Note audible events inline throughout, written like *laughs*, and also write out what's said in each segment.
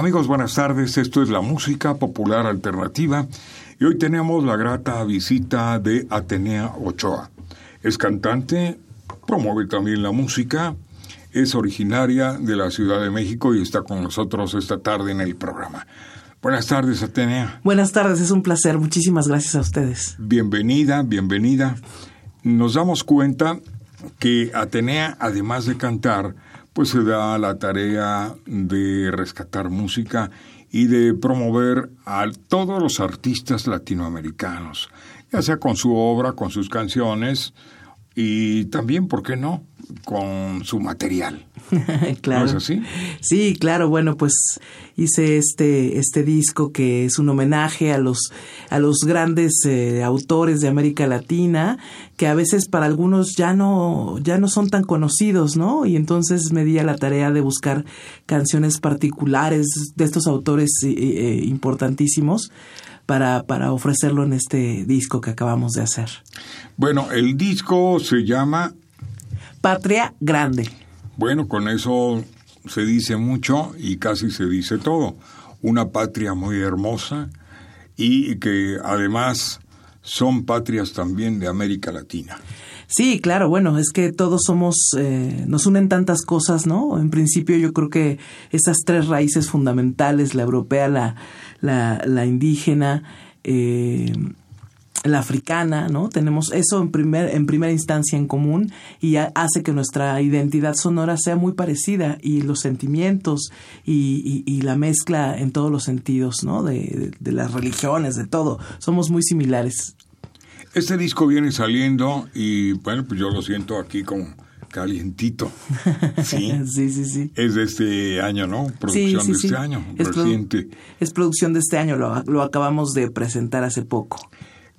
Amigos, buenas tardes. Esto es la música popular alternativa y hoy tenemos la grata visita de Atenea Ochoa. Es cantante, promueve también la música, es originaria de la Ciudad de México y está con nosotros esta tarde en el programa. Buenas tardes, Atenea. Buenas tardes, es un placer. Muchísimas gracias a ustedes. Bienvenida, bienvenida. Nos damos cuenta que Atenea, además de cantar, pues se da la tarea de rescatar música y de promover a todos los artistas latinoamericanos, ya sea con su obra, con sus canciones y también, ¿por qué no?, con su material. *laughs* claro. ¿No es así? Sí, claro. Bueno, pues hice este, este disco que es un homenaje a los, a los grandes eh, autores de América Latina, que a veces para algunos ya no, ya no son tan conocidos, ¿no? Y entonces me di a la tarea de buscar canciones particulares de estos autores eh, eh, importantísimos. Para, para ofrecerlo en este disco que acabamos de hacer. Bueno, el disco se llama Patria Grande. Bueno, con eso se dice mucho y casi se dice todo. Una patria muy hermosa y que además son patrias también de América Latina. Sí, claro, bueno, es que todos somos, eh, nos unen tantas cosas, ¿no? En principio yo creo que esas tres raíces fundamentales, la europea, la, la, la indígena, eh, la africana, ¿no? Tenemos eso en, primer, en primera instancia en común y hace que nuestra identidad sonora sea muy parecida y los sentimientos y, la mezcla en todos los sentidos, ¿no? De, de, las religiones, de todo. Somos muy similares. Este disco viene saliendo y, bueno, pues yo lo siento aquí como calientito. *laughs* Sí, sí, sí, sí. Es de este año, ¿no? Producción sí, sí, de este año, es reciente. es producción de este año, lo, lo acabamos de presentar hace poco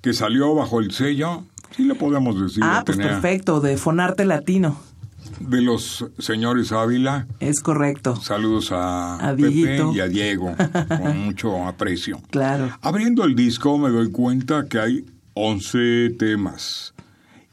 que salió bajo el sello, sí le podemos decir. Ah, pues perfecto, de Fonarte Latino. De los señores Ávila. Es correcto. Saludos a, a Pepe y a Diego, *laughs* con mucho aprecio. Claro. Abriendo el disco me doy cuenta que hay 11 temas.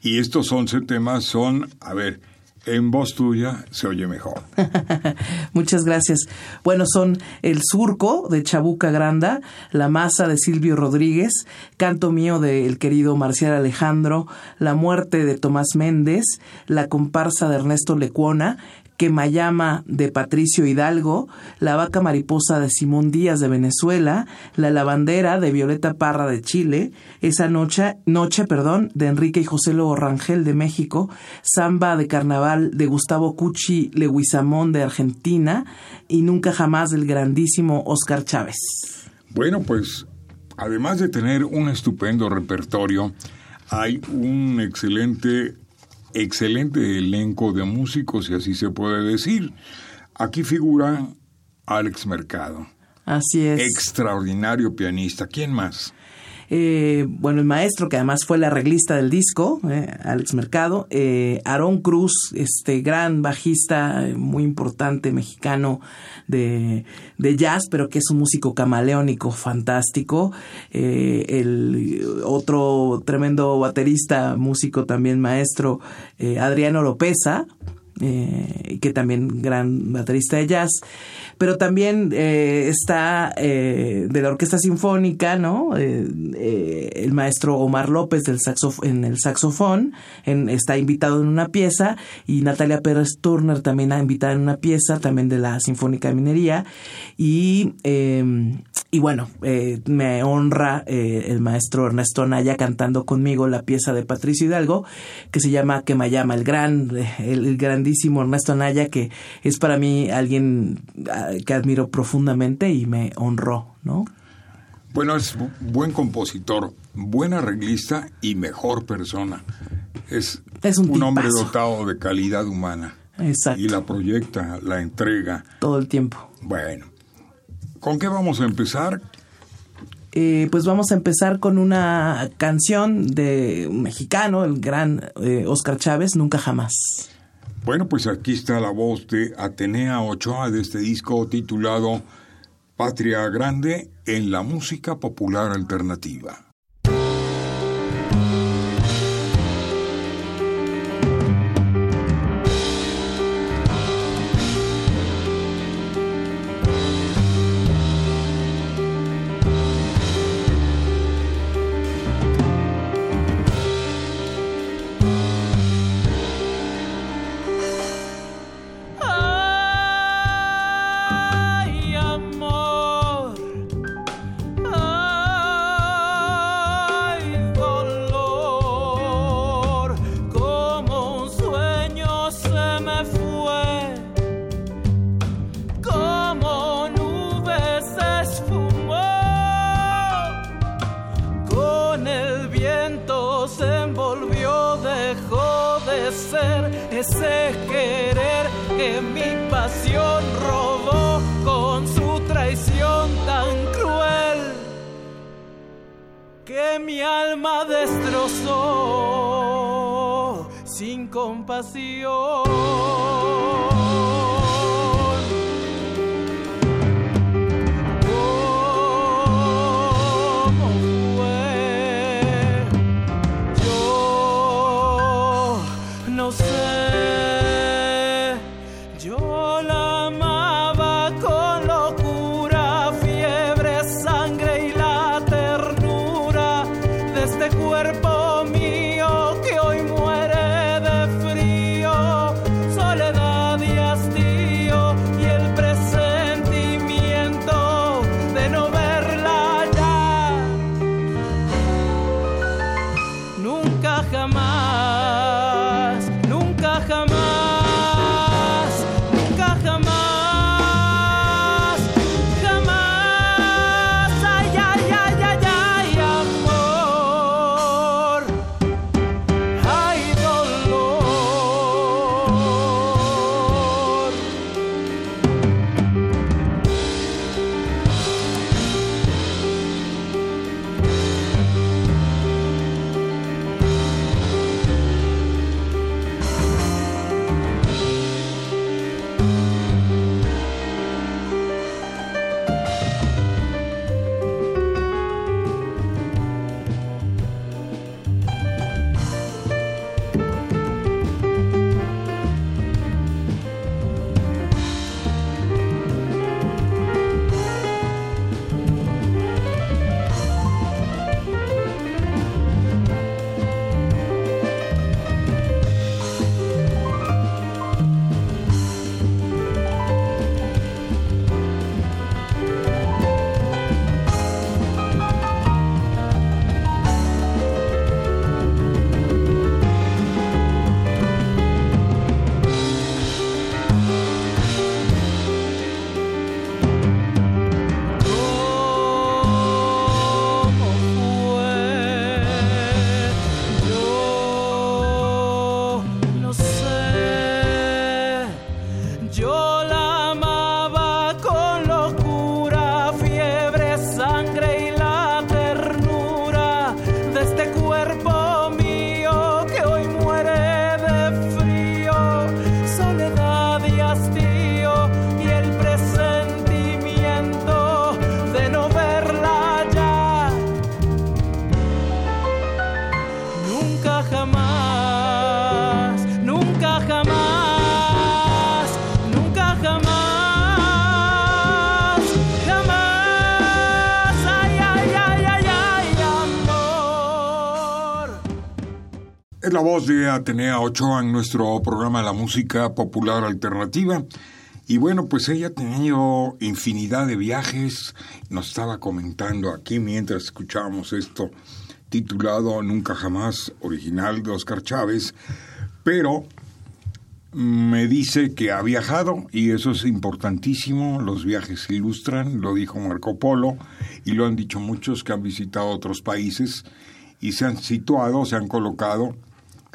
Y estos 11 temas son, a ver, en voz tuya se oye mejor. *laughs* Muchas gracias. Bueno, son El Surco de Chabuca Granda, La Masa de Silvio Rodríguez, Canto Mío del querido Marcial Alejandro, La Muerte de Tomás Méndez, La Comparsa de Ernesto Lecuona, Quemayama de Patricio Hidalgo, La Vaca Mariposa de Simón Díaz de Venezuela, La Lavandera de Violeta Parra de Chile, Esa Noche, noche perdón, de Enrique y José Lobo Rangel de México, Samba de Carnaval de Gustavo Cuchi Leguizamón de Argentina y Nunca Jamás del grandísimo Oscar Chávez. Bueno, pues además de tener un estupendo repertorio, hay un excelente excelente elenco de músicos, si así se puede decir. Aquí figura Alex Mercado. Así es. Extraordinario pianista. ¿Quién más? Eh, bueno, el maestro, que además fue el arreglista del disco, eh, Alex Mercado, eh, Aarón Cruz, este gran bajista muy importante mexicano de, de, jazz, pero que es un músico camaleónico fantástico, el otro tremendo baterista, músico también maestro, Adriano Lopeza, que también gran baterista de jazz pero también eh, está eh, de la Orquesta Sinfónica, ¿no? Eh, el maestro Omar López del en el saxofón, está invitado en una pieza, y Natalia Pérez Turner también ha invitado en una pieza, también de la Sinfónica de Minería, y y bueno, eh, me honra eh, el maestro Ernesto Naya cantando conmigo la pieza de Patricio Hidalgo que se llama Que me llama, el gran, el, grandísimo Ernesto Naya que es para mí alguien ah, que admiro profundamente y me honró, ¿no? Bueno, es buen compositor, buen arreglista y mejor persona. Es, un, un hombre dotado de calidad humana. Exacto. Y la proyecta, la entrega. Todo el tiempo. Bueno, ¿Con qué vamos a empezar? Eh, pues vamos a empezar con una canción de un mexicano, el gran eh, Oscar Chávez, Nunca Jamás. Bueno, pues aquí está la voz de Atenea Ochoa de este disco titulado Patria Grande en la música popular alternativa. Mi alma destrozó sin compasión. La voz de Atenea Ochoa en nuestro programa La Música Popular Alternativa. Y bueno, pues ella ha tenido infinidad de viajes, nos estaba comentando aquí mientras escuchábamos esto titulado Nunca Jamás, original de Oscar Chávez, pero me dice que ha viajado y eso es importantísimo, los viajes ilustran, lo dijo Marco Polo y lo han dicho muchos que han visitado otros países y se han situado, se han colocado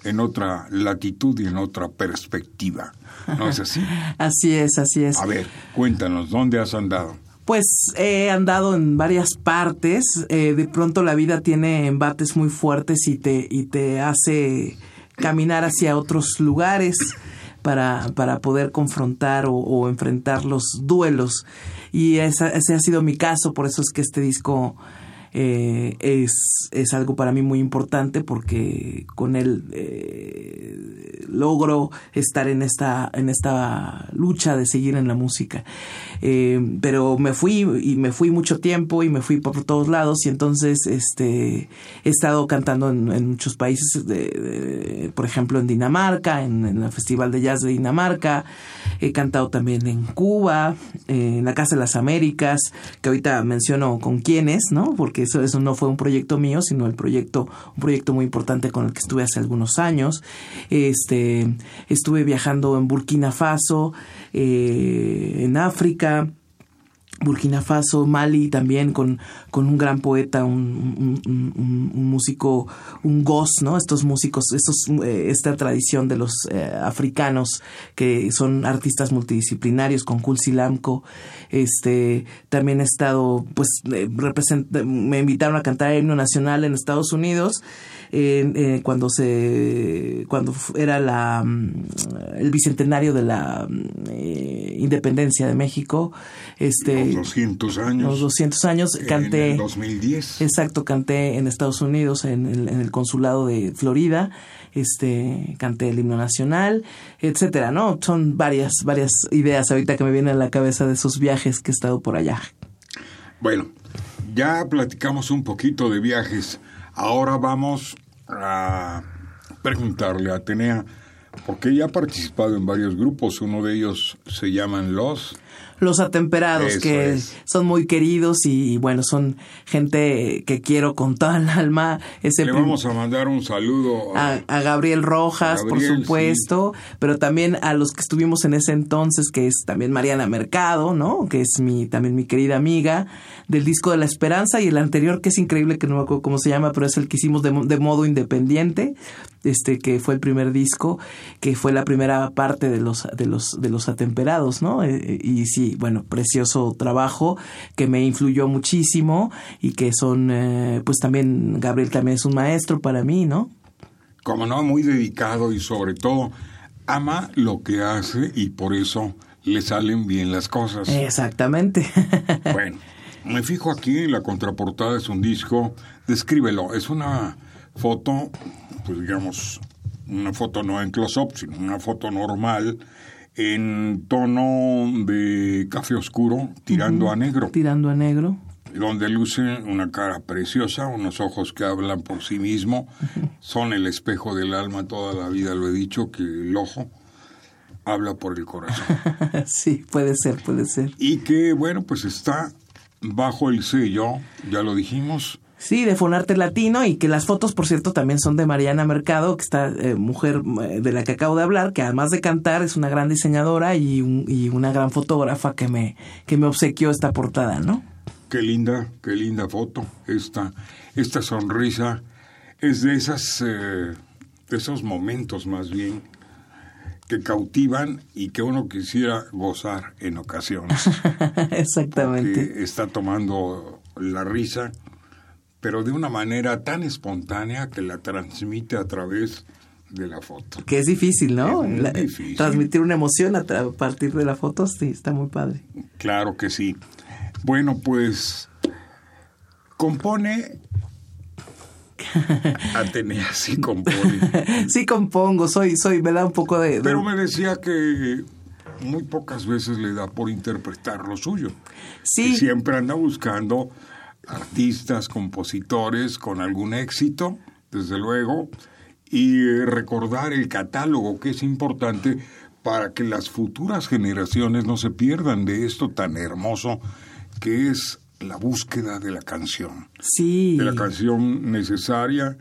en otra latitud y en otra perspectiva. ¿No es así? *laughs* así es, así es. A ver, cuéntanos, ¿dónde has andado? Pues he andado en varias partes. Eh, de pronto la vida tiene embates muy fuertes y te, y te hace caminar hacia otros lugares para, para poder confrontar o, o enfrentar los duelos. Y esa, ese ha sido mi caso, por eso es que este disco eh, es, es algo para mí muy importante porque con él eh, logro estar en esta, en esta lucha de seguir en la música. Eh, pero me fui y me fui mucho tiempo y me fui por todos lados y entonces este, he estado cantando en, muchos países, de, por ejemplo en Dinamarca, en, el Festival de Jazz de Dinamarca, he cantado también en Cuba, en la Casa de las Américas, que ahorita menciono con quiénes, ¿no? Porque eso, eso no fue un proyecto mío, sino el proyecto, un proyecto muy importante con el que estuve hace algunos años. Este, estuve viajando en Burkina Faso, eh, en África, Burkina Faso, Mali también con, con un gran poeta, un, un, un, músico, un goz, ¿no? Estos músicos, estos, eh, esta tradición de los eh, africanos que son artistas multidisciplinarios con Kulsilamco. Este, también he estado, pues, eh, me invitaron a cantar el himno nacional en Estados Unidos eh, cuando se cuando era la mm, el bicentenario de la eh, independencia de México este los 200 años los 200 años canté en el 2010 exacto canté en Estados Unidos en el, en el consulado de Florida este canté el himno nacional etcétera no son varias varias ideas ahorita que me vienen a la cabeza de esos viajes que he estado por allá. Bueno ya platicamos un poquito de viajes. Ahora vamos a preguntarle a Atenea, porque ella ha participado en varios grupos, uno de ellos se llaman Los los atemperados, que son muy queridos y, bueno, son gente que quiero con toda el alma. Ese Le vamos a mandar un saludo a, Gabriel Rojas, por supuesto, pero también a los que estuvimos en ese entonces, que es también Mariana Mercado, ¿no? Que es mi también mi querida amiga del disco de la esperanza y el anterior que es increíble que no me acuerdo cómo se llama, pero es el que hicimos de, de modo independiente, este que fue el primer disco, que fue la primera parte de los de los de los atemperados, ¿no? Eh, eh, y sí, bueno, precioso trabajo que me influyó muchísimo y que son eh, pues también Gabriel también es un maestro para mí, ¿no? Como no, muy dedicado y sobre todo ama lo que hace y por eso le salen bien las cosas. Exactamente. *laughs* bueno, me fijo aquí en la contraportada es un disco, descríbelo, es una foto pues digamos, una foto no en close-up, sino una foto normal en tono de café oscuro, tirando a negro. Tirando a negro. Donde luce una cara preciosa, unos ojos que hablan por sí mismo, son el espejo del alma, toda la vida lo he dicho, que el ojo habla por el corazón. *laughs* sí, puede ser, puede ser. Y que, bueno, pues está bajo el sello, ya lo dijimos, Sí, de Fonarte Latino y que las fotos, por cierto, también son de Mariana Mercado, que está eh, mujer eh, de la que acabo de hablar, que además de cantar es una gran diseñadora y, y una gran fotógrafa que me, que me obsequió esta portada, ¿no? Qué linda, qué linda foto. Esta, esta sonrisa es de esas, eh, de esos momentos más bien que cautivan y que uno quisiera gozar en ocasiones. *laughs* Exactamente. está tomando la risa pero de una manera tan espontánea que la transmite a través de la foto. Que es difícil, ¿no? Es difícil. Transmitir una emoción a, partir de la foto, sí, está muy padre. Claro que sí. Bueno, pues compone *laughs* Atenea sí compone. *laughs* sí compongo, soy, soy, me da un poco de, Pero me decía que muy pocas veces le da por interpretar lo suyo. Sí. siempre anda buscando artistas, compositores con algún éxito, desde luego, y recordar el catálogo, que es importante para que las futuras generaciones no se pierdan de esto tan hermoso que es la búsqueda de la canción. Sí. De la canción necesaria.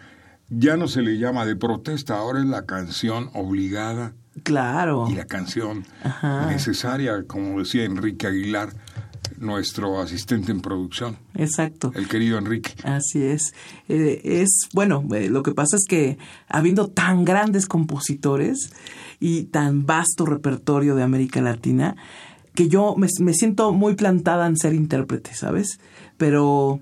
Ya no se le llama de protesta, ahora es la canción obligada Claro. y la canción Ajá. necesaria, como decía Enrique Aguilar, nuestro asistente en producción, Exacto. el querido Enrique. Así es. Eh, es, bueno, eh, lo que pasa es que habiendo tan grandes compositores y tan vasto repertorio de América Latina, que yo me, me siento muy plantada en ser intérprete, ¿sabes? Pero,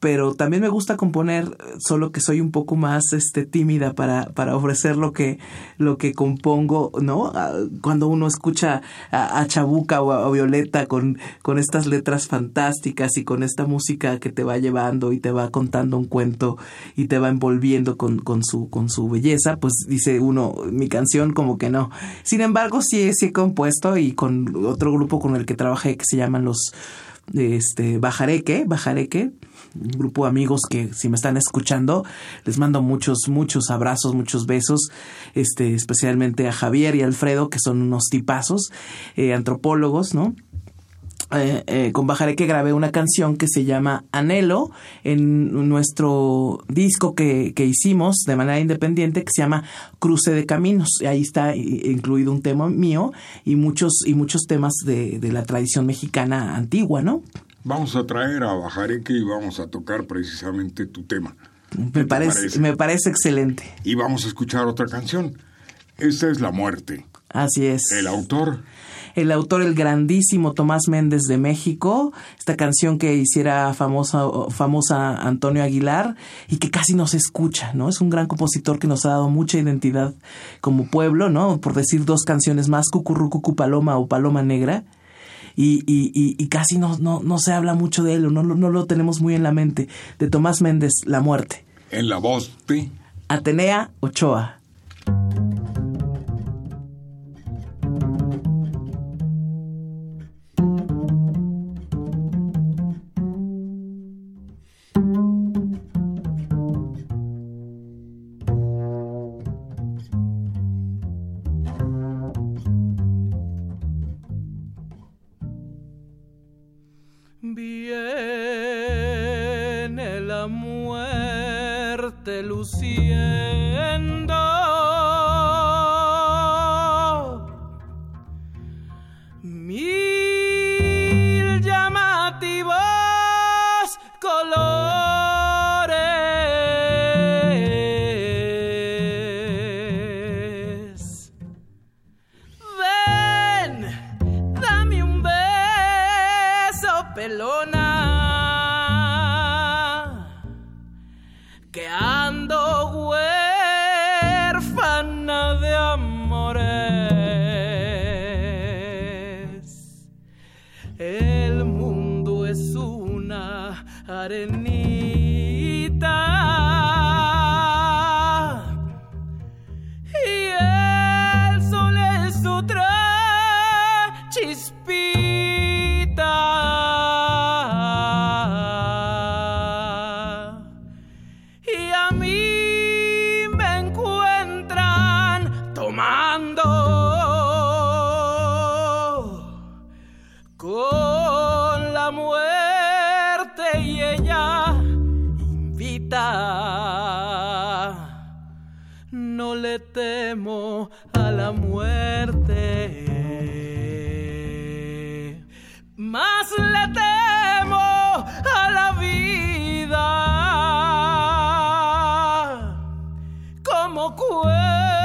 pero también me gusta componer, solo que soy un poco más este tímida para, para ofrecer lo que, lo que compongo, ¿no? Ah, Cuando uno escucha a, Chabuca o a Violeta con, con estas letras fantásticas y con esta música que te va llevando y te va contando un cuento y te va envolviendo con, con su, con su belleza, pues dice uno, mi canción como que no. Sin embargo, sí, sí he compuesto y con otro grupo con el que trabajé que se llaman los este Bajareque, Bajareque, un grupo de amigos que si me están escuchando, les mando muchos, muchos abrazos, muchos besos, este, especialmente a Javier y Alfredo, que son unos tipazos, eh, antropólogos, ¿no? Eh, eh, con Bajareque grabé una canción que se llama Anhelo en nuestro disco que, que hicimos de manera independiente que se llama Cruce de Caminos. Ahí está i- incluido un tema mío y muchos, y muchos temas de, de la tradición mexicana antigua, ¿no? Vamos a traer a Bajareque y vamos a tocar precisamente tu tema. ¿Qué Me parece, me parece excelente. Y vamos a escuchar otra canción. Esta es La Muerte. Así es. El autor, el autor, el grandísimo Tomás Méndez de México, esta canción que hiciera famosa, famosa Antonio Aguilar y que casi no se escucha, ¿no? Es un gran compositor que nos ha dado mucha identidad como pueblo, ¿no? Por decir dos canciones más, Cucurrucucu Paloma o Paloma Negra. Y, y, y, casi no, no, no se habla mucho de él, o no, lo- no lo tenemos muy en la mente. De Tomás Méndez, La Muerte. en la voz de... Atenea Ochoa. Ando más le temo a la vida. Como cuesta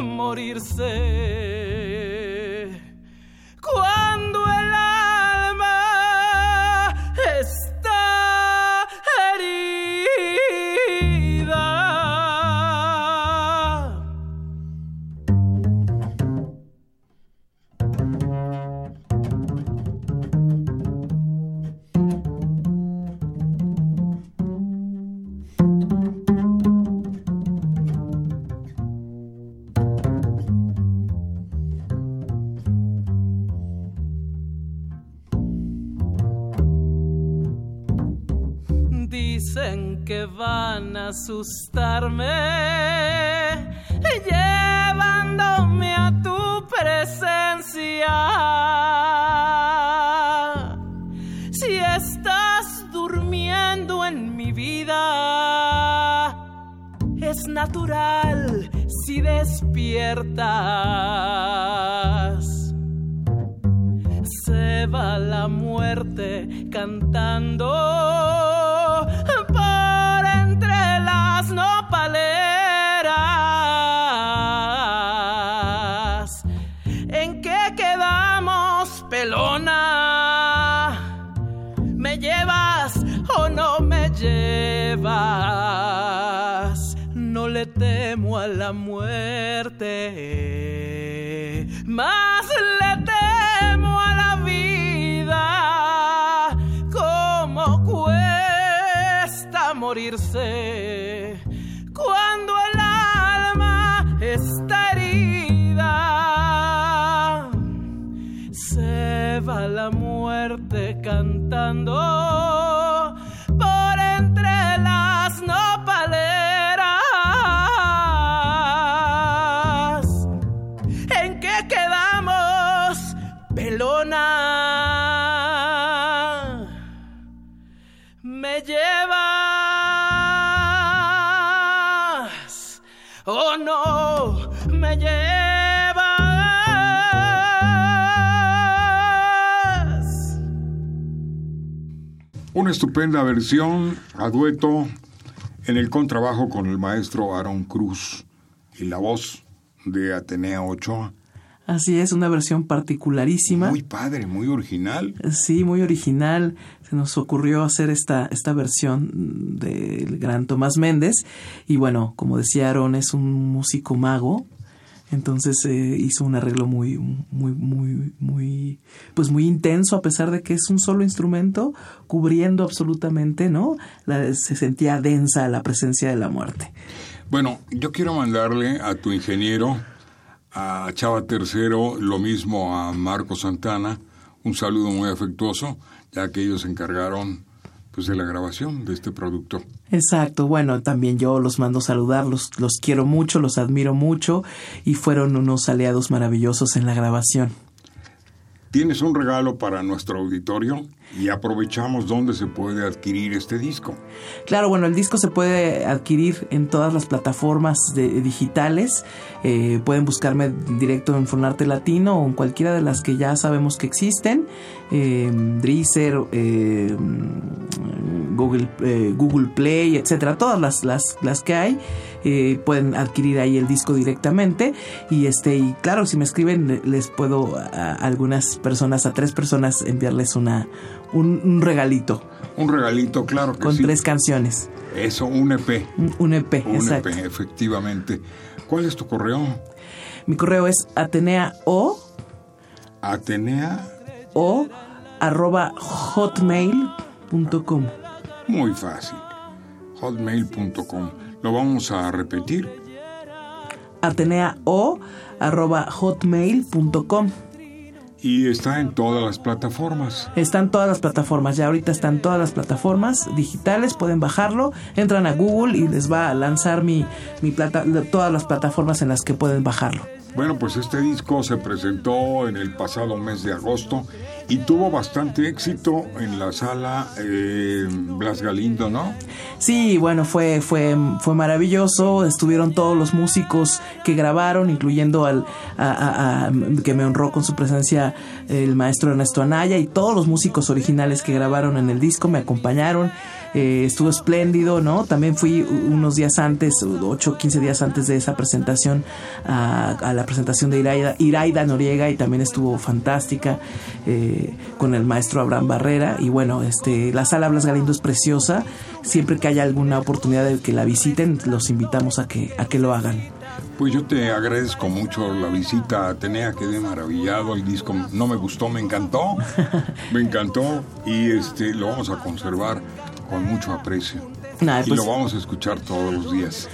morirse asustarme, llevan acercándome a tu presencia. Si estás durmiendo en mi vida, es natural si despiertas. Se va la muerte cantando morirse cuando el alma está herida? Se va la muerte cantando Una estupenda versión a dueto en el contrabajo con el maestro Aaron Cruz y la voz de Atenea Ochoa. Así es, una versión particularísima. Muy padre, muy original. Sí, muy original. Se nos ocurrió hacer esta, esta versión del gran Tomás Méndez. Y bueno, como decía Aaron, es un músico mago. Entonces eh, hizo un arreglo muy, muy, muy, muy, pues muy intenso, a pesar de que es un solo instrumento, cubriendo absolutamente, ¿no? La- se sentía densa la presencia de la muerte. Bueno, yo quiero mandarle a tu ingeniero, a Chava Tercero, lo mismo a Marco Santana, un saludo muy afectuoso, ya que ellos se encargaron pues de la grabación de este producto. Exacto, bueno, también yo los mando saludar, los, los quiero mucho, los admiro mucho y fueron unos aliados maravillosos en la grabación. Tienes un regalo para nuestro auditorio y aprovechamos dónde se puede adquirir este disco. Claro, bueno, el disco se puede adquirir en todas las plataformas de- digitales. Eh, pueden buscarme directo en Fonarte Latino o en cualquiera de las que ya sabemos que existen. Eh, eh, Google, eh, Google Play, etcétera. Todas las, las, las que hay eh, pueden adquirir ahí el disco directamente. Y este, y claro, si me escriben, le- les puedo a, a algunas personas, a tres personas, enviarles una un, un regalito Un regalito, claro que con sí. tres canciones. Eso, un EP. Un, un EP, Un exacto. EP, efectivamente. ¿Cuál es tu correo? Mi correo es atenea o, Atenea. o arroba hotmail.com. Muy fácil. Hotmail.com. Lo vamos a repetir. Atenea o arroba hotmail.com. Y está en todas las plataformas. Están todas las plataformas, ya ahorita están todas las plataformas digitales, pueden bajarlo, entran a Google y les va a lanzar mi, mi plata, todas las plataformas en las que pueden bajarlo. Bueno, pues este disco se presentó en el pasado mes de agosto y tuvo bastante éxito en la sala eh, Blas Galindo, ¿no? Sí, bueno, fue, fue, fue maravilloso. Estuvieron todos los músicos que grabaron, incluyendo al a- que me honró con su presencia el maestro Ernesto Anaya y todos los músicos originales que grabaron en el disco me acompañaron. Eh, estuvo espléndido, ¿no? También fui unos días antes, 8 o 15 días antes de esa presentación, a, a la presentación de Iraida, Iraida Noriega y también estuvo fantástica eh, con el maestro Abraham Barrera. Y bueno, este, la sala Blas Galindo es preciosa. Siempre que haya alguna oportunidad de que la visiten, los invitamos a que, a que lo hagan. Pues yo te agradezco mucho la visita a Atenea, quedé maravillado, el disco no me gustó, me encantó, *laughs* me encantó y este lo vamos a conservar con mucho aprecio. Y pues- lo vamos a escuchar todos los días.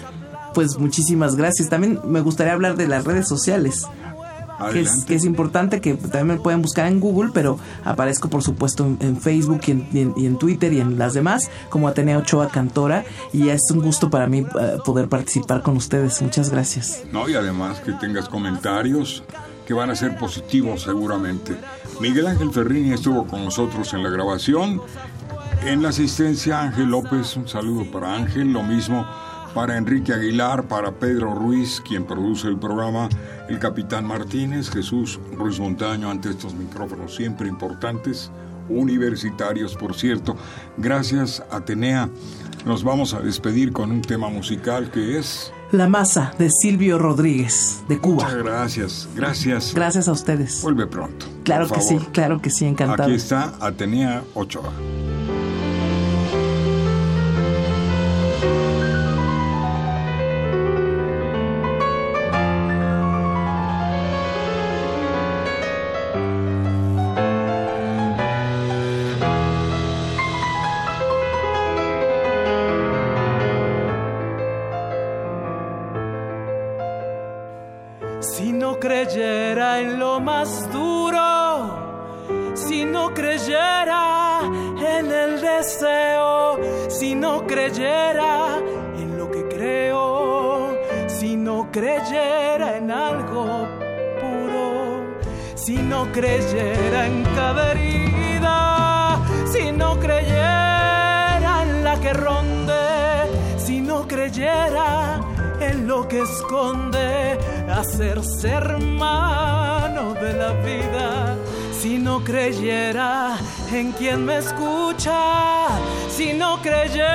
Pues muchísimas gracias. También me gustaría hablar de las redes sociales. que es, que es, importante, que también me pueden buscar en Google, pero aparezco por supuesto en, Facebook y en, y en, Twitter y en las demás como Atenea Ochoa Cantora y es un gusto para mí eh, poder participar con ustedes. Muchas gracias. No, y además que tengas comentarios que van a ser positivos seguramente. Miguel Ángel Ferrini estuvo con nosotros en la grabación. En la asistencia Ángel López, un saludo para Ángel, lo mismo para Enrique Aguilar, para Pedro Ruiz, quien produce el programa, el capitán Martínez, Jesús Ruiz Montaño, ante estos micrófonos siempre importantes, universitarios, por cierto. Gracias, Atenea. Nos vamos a despedir con un tema musical que es... La masa de Silvio Rodríguez, de Cuba. Muchas gracias, gracias. Gracias a ustedes. Vuelve pronto. Claro que sí, claro que sí, encantado. Aquí está Atenea Ochoa. Puro, si no creyera en cada herida, si no creyera en la que ronde, si no creyera en lo que esconde, hacerse hermano de la vida. Si no creyera en quien me escucha, si no creyera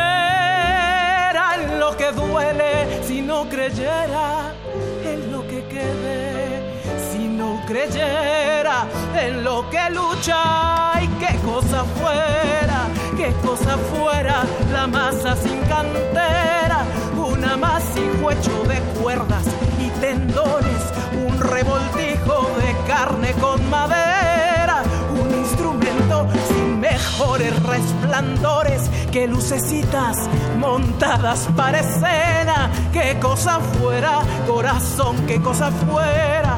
en lo que duele, si no creyera creyera en lo que lucha, y qué cosa fuera, qué cosa fuera la masa sin cantera, un amasijo hecho de cuerdas y tendones, un revoltijo de carne con madera sin mejores resplandores que lucecitas montadas para escena. Qué cosa fuera, corazón, qué cosa fuera,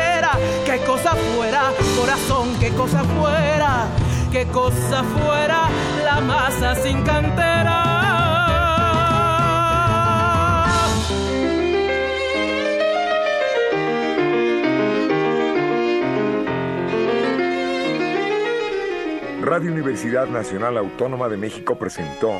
Qué cosa fuera, corazón, qué cosa fuera, qué cosa fuera la masa sin cantera. Radio Universidad Nacional Autónoma de México presentó